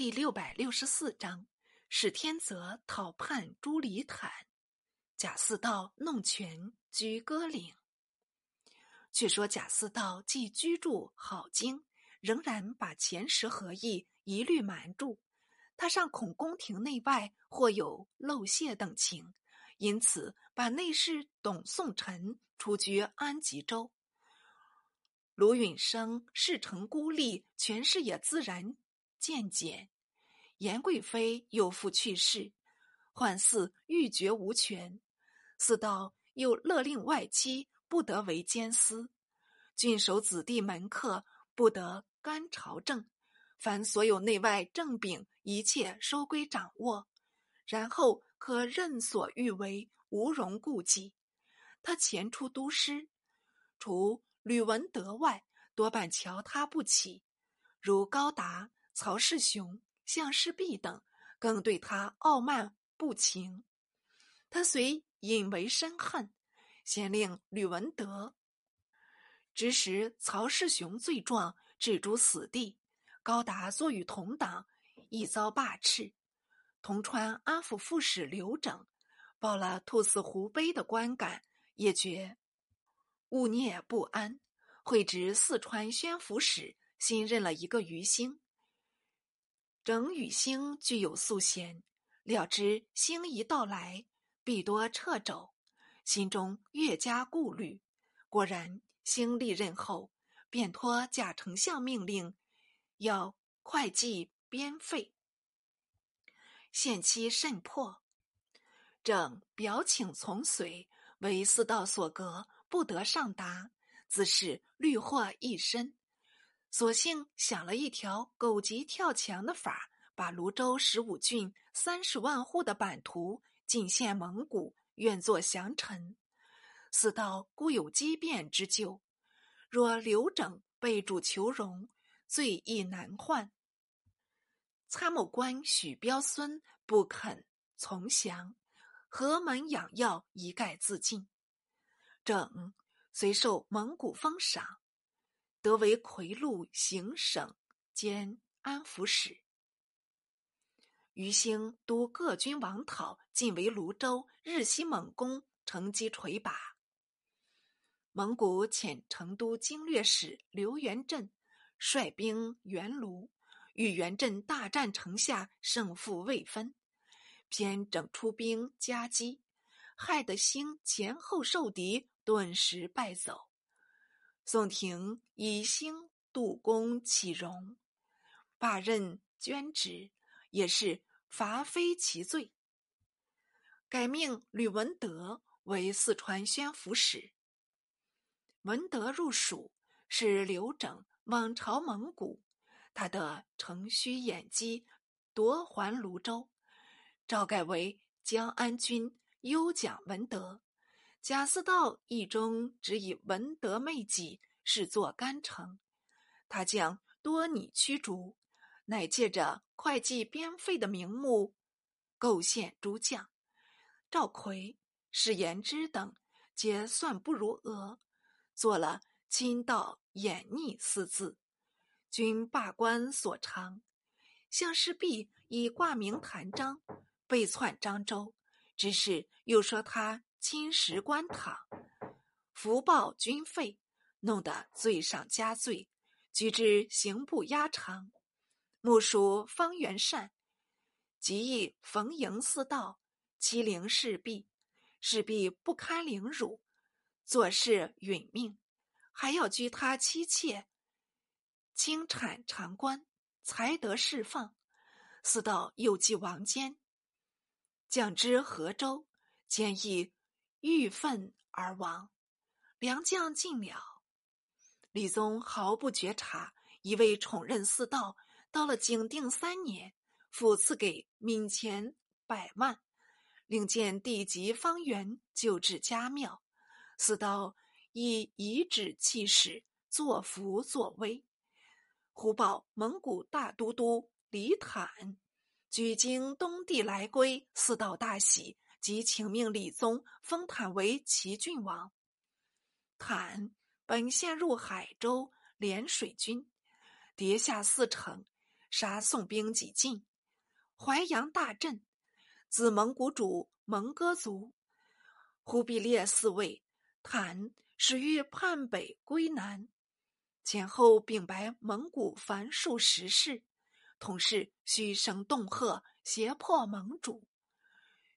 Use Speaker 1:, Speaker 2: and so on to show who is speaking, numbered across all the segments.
Speaker 1: 第六百六十四章：史天泽讨叛朱里坦，贾似道弄权居歌岭。却说贾似道既居住好京，仍然把前十合议一律瞒住。他尚恐宫廷内外或有漏泄等情，因此把内侍董宋臣出居安吉州。卢允生事成孤立，权势也自然渐减。严贵妃又父去世，宦嗣欲绝无权，四道又勒令外戚不得为监司，郡守子弟门客不得干朝政，凡所有内外政柄，一切收归掌握，然后可任所欲为，无容顾忌。他前出都师，除吕文德外，多半瞧他不起，如高达、曹世雄。向世弼等更对他傲慢不情，他虽引为深恨，先令吕文德指使曹世雄罪状，置诸死地。高达坐与同党，亦遭罢斥。同川安抚副使刘整报了兔死狐悲的观感，也觉物孽不安，会知四川宣抚使新任了一个余兴。整与星具有素贤，料知星一到来，必多掣肘，心中越加顾虑。果然，星历任后，便托贾丞相命令，要会计编费。限期甚迫，正表请从随，为四道所隔，不得上达，自是虑祸一身。索性想了一条狗急跳墙的法儿把泸州十五郡三十万户的版图进献蒙古，愿作降臣。死道孤有机变之咎，若刘整被主求荣，罪亦难换。参谋官许彪孙不肯从降，何门养药一概自尽。整虽受蒙古封赏。得为魁禄行省兼安抚使，余兴督各军王讨，进围泸州，日西猛攻，乘机垂拔。蒙古遣成都经略使刘元振率兵援卢，与元振大战城下，胜负未分，偏整出兵夹击，害得兴前后受敌，顿时败走。宋廷以兴杜公启荣，罢任捐职，也是罚非其罪。改命吕文德为四川宣抚使。文德入蜀，是刘整往朝蒙古，他的乘虚掩击，夺还泸州，诏改为江安军优奖文德。贾似道意中只以文德媚己，视作干城。他将多拟驱逐，乃借着会计编费的名目，构陷诸将。赵奎、史延之等皆算不如额，做了亲道掩逆四字，均罢官所长。向师弼以挂名谭章，被窜漳州，只是又说他。侵蚀官堂，福报军费，弄得罪上加罪，举之刑部押长。目属方元善，即意逢迎四道，欺凌势必，势必不堪凌辱，做事殒命，还要拘他妻妾，清产长官，才得释放。四道又记王坚，降之河州，坚亦。郁愤而亡，良将尽了。李宗毫不觉察，一味宠任四道。到了景定三年，复赐给闽钱百万，令建地级方圆就置家庙。四道以遗旨弃使，作福作威。忽报蒙古大都督李坦举经东地来归，四道大喜。即请命李宗封坦为齐郡王。坦本陷入海州涟水军，跌下四城，杀宋兵几进，淮阳大震。自蒙古主蒙哥族忽必烈嗣位，坦始欲叛北归南，前后禀白蒙古凡数十事，同是嘘声恫吓，胁迫蒙主。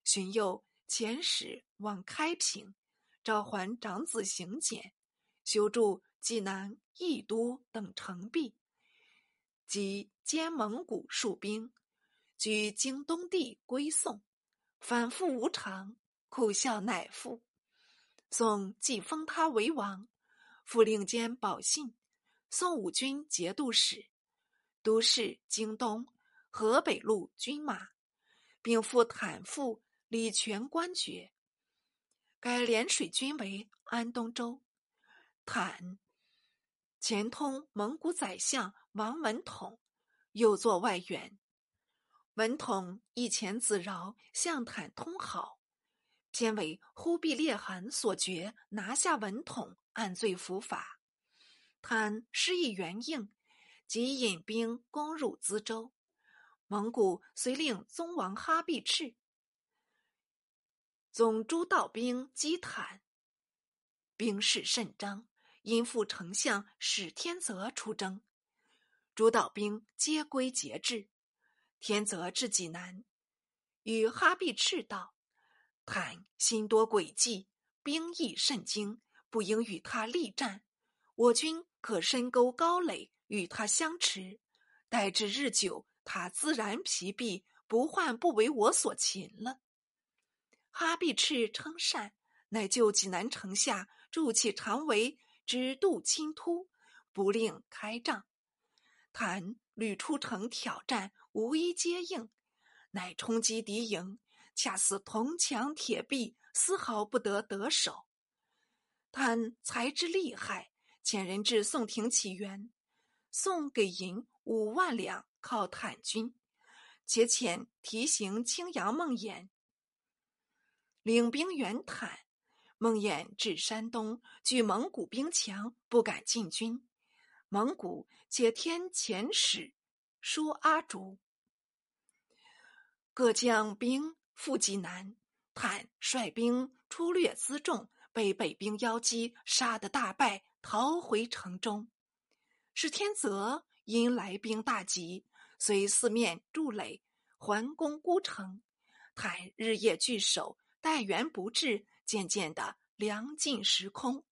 Speaker 1: 荀攸遣使往开平，召还长子行简，修筑济南、益都等城壁。即兼蒙古戍兵，居京东地归宋，反复无常，苦笑乃复。宋既封他为王，复令兼保信、宋武军节度使，都侍京东、河北路军马，并复坦父李全官爵，改涟水军为安东州。坦前通蒙古宰相。王文统又作外援，文统以前子饶向坦通好，偏为忽必烈汗所决，拿下文统，按罪伏法。坦施以援应，即引兵攻入资州。蒙古遂令宗王哈必赤、总诸道兵击坦，兵势甚张，因副丞相史天泽出征。诸道兵皆归节制，天泽至济南，与哈必赤道：“坦心多诡计，兵亦甚精，不应与他力战。我军可深沟高垒，与他相持。待至日久，他自然疲弊，不患不为我所擒了。”哈必赤称善，乃就济南城下筑起长围，直渡侵突，不令开仗。谭屡出城挑战，无一接应，乃冲击敌营，恰似铜墙铁壁，丝毫不得得手。谭才之厉害，遣人至宋廷起援，宋给银五万两犒坦军，且遣提刑青阳孟衍领兵援坦。孟衍至山东，据蒙古兵强，不敢进军。蒙古且天遣使说阿竹，各将兵赴济南。坦率兵出掠辎重，被北兵邀击，杀得大败，逃回城中。史天泽因来兵大急，遂四面筑垒，环攻孤城。坦日夜据守，待援不至，渐渐的粮尽食空，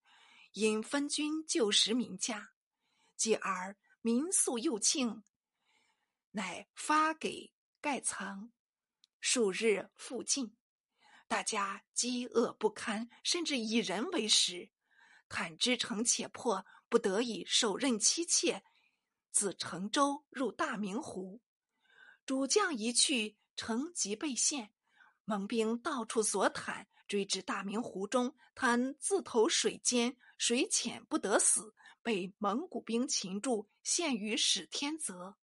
Speaker 1: 因分军救食民家。继而民宿又庆，乃发给盖藏，数日复尽，大家饥饿不堪，甚至以人为食。坦之城且破，不得已手刃妻妾，自成州入大明湖。主将一去，城即被陷，蒙兵到处索坦，追至大明湖中，坦自投水间，水浅不得死。被蒙古兵擒住，献于史天泽。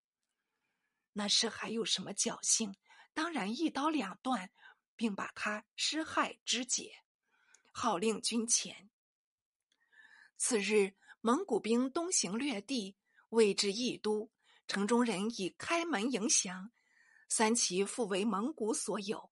Speaker 1: 那时还有什么侥幸？当然一刀两断，并把他尸害肢解，号令军前。次日，蒙古兵东行掠地，未至义都，城中人已开门迎降。三旗复为蒙古所有。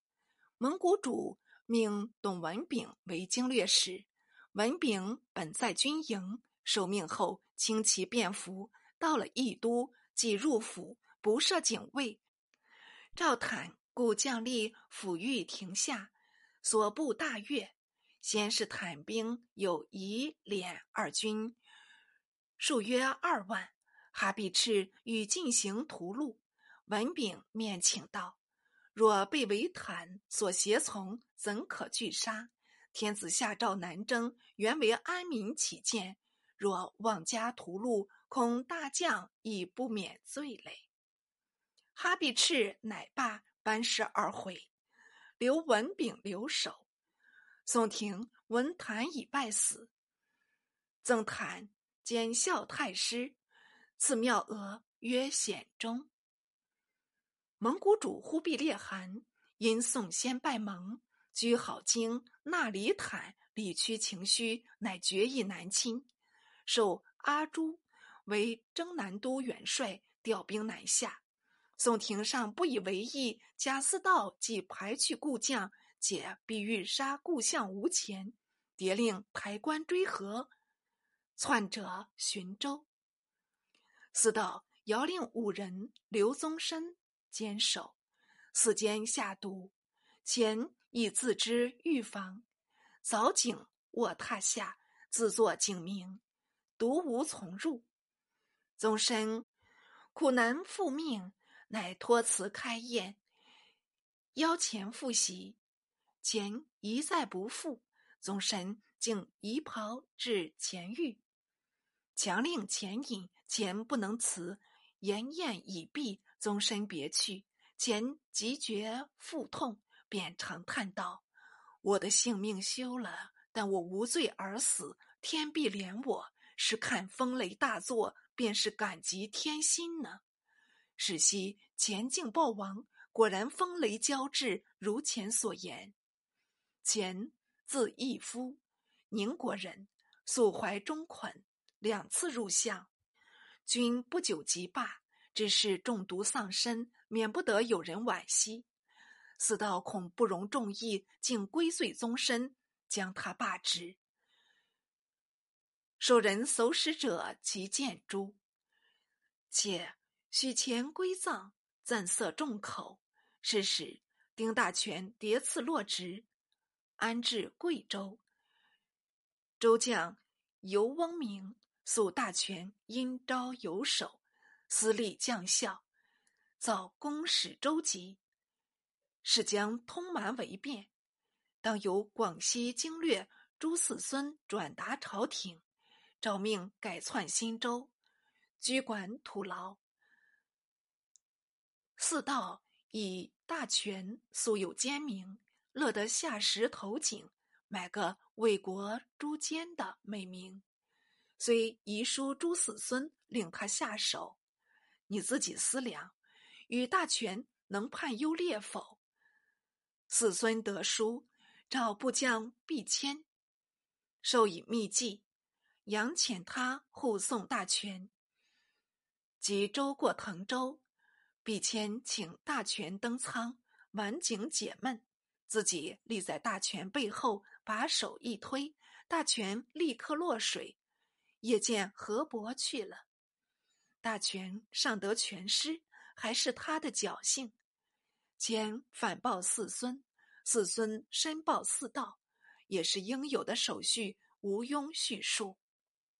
Speaker 1: 蒙古主命董文炳为经略使，文炳本在军营。受命后，轻骑便服，到了益都，即入府，不设警卫。赵坦故将立抚御庭下，所部大悦。先是坦兵有夷敛二军，数约二万。哈必赤欲进行屠戮，文炳面请道：“若被为坦所胁从，怎可拒杀？天子下诏南征，原为安民起见。”若妄加屠戮，恐大将亦不免罪累。哈必赤乃罢，班师而回，留文炳留守。宋廷闻谭已败死，赠谭兼孝太师，赐庙额曰显忠。蒙古主忽必烈汗因宋先拜蒙，居好京，纳里坦，理屈情绪，乃决意南侵。授阿朱为征南都元帅，调兵南下。宋廷上不以为意，贾似道即排去故将，解必欲杀故相无前，迭令抬棺追和，窜者寻州。司道遥令五人刘宗深坚守，四间下毒，前以自知预防，凿井卧榻下，自作井名，独无从入。宗身苦难复命，乃托辞开宴，邀前复席。前一再不赴，宗身竟移袍至前寓，强令前饮。前不能辞，言宴已毕，终身别去。前急觉腹痛，便长叹道：“我的性命休了，但我无罪而死，天必怜我。是看风雷大作。”便是感激天心呢。是夕前境报亡，果然风雷交至，如前所言。前字义夫，宁国人，素怀忠捆，两次入相，君不久即罢。只是中毒丧身，免不得有人惋惜。四道恐不容众议，竟归罪宗身，将他罢职。受人搜使者，其见诛。且许前归葬，暂色众口。是时，丁大全迭次落职，安置贵州。州将尤翁明诉大全因招游守，资历将校，造公使州籍，是将通蛮为变，当由广西经略朱四孙转达朝廷。诏命改窜新州，居管土牢。四道以大权素有奸名，乐得下石投井，买个为国诛奸的美名。虽遗书朱四孙，令他下手，你自己思量，与大权能判优劣否？四孙得书，召部将毕谦，授以秘计。杨遣他护送大权，即周过滕州，毕谦请大权登仓，挽颈解闷，自己立在大权背后，把手一推，大权立刻落水，夜见河伯去了。大权尚得全失，还是他的侥幸。前反报四孙，四孙申报四道，也是应有的手续，无庸叙述。